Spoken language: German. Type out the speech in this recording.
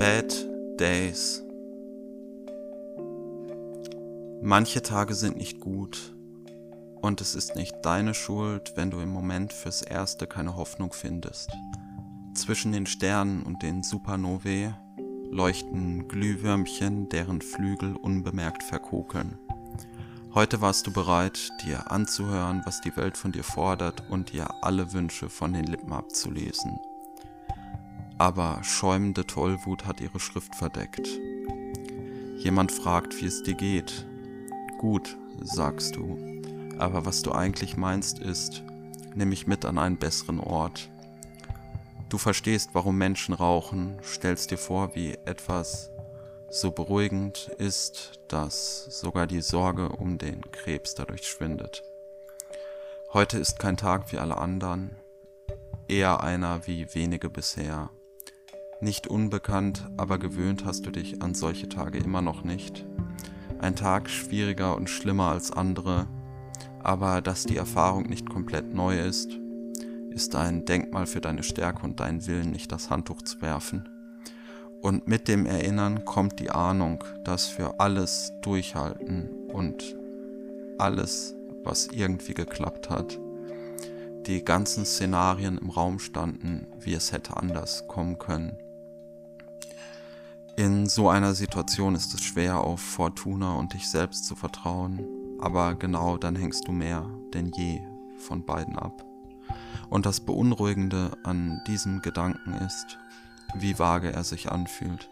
Bad Days. Manche Tage sind nicht gut und es ist nicht deine Schuld, wenn du im Moment fürs Erste keine Hoffnung findest. Zwischen den Sternen und den Supernovae leuchten Glühwürmchen, deren Flügel unbemerkt verkokeln. Heute warst du bereit, dir anzuhören, was die Welt von dir fordert und dir alle Wünsche von den Lippen abzulesen. Aber schäumende Tollwut hat ihre Schrift verdeckt. Jemand fragt, wie es dir geht. Gut, sagst du. Aber was du eigentlich meinst ist, nimm mich mit an einen besseren Ort. Du verstehst, warum Menschen rauchen, stellst dir vor, wie etwas so beruhigend ist, dass sogar die Sorge um den Krebs dadurch schwindet. Heute ist kein Tag wie alle anderen, eher einer wie wenige bisher. Nicht unbekannt, aber gewöhnt hast du dich an solche Tage immer noch nicht. Ein Tag schwieriger und schlimmer als andere, aber dass die Erfahrung nicht komplett neu ist, ist ein Denkmal für deine Stärke und deinen Willen, nicht das Handtuch zu werfen. Und mit dem Erinnern kommt die Ahnung, dass für alles Durchhalten und alles, was irgendwie geklappt hat, die ganzen Szenarien im Raum standen, wie es hätte anders kommen können. In so einer Situation ist es schwer, auf Fortuna und dich selbst zu vertrauen, aber genau dann hängst du mehr denn je von beiden ab. Und das Beunruhigende an diesem Gedanken ist, wie vage er sich anfühlt.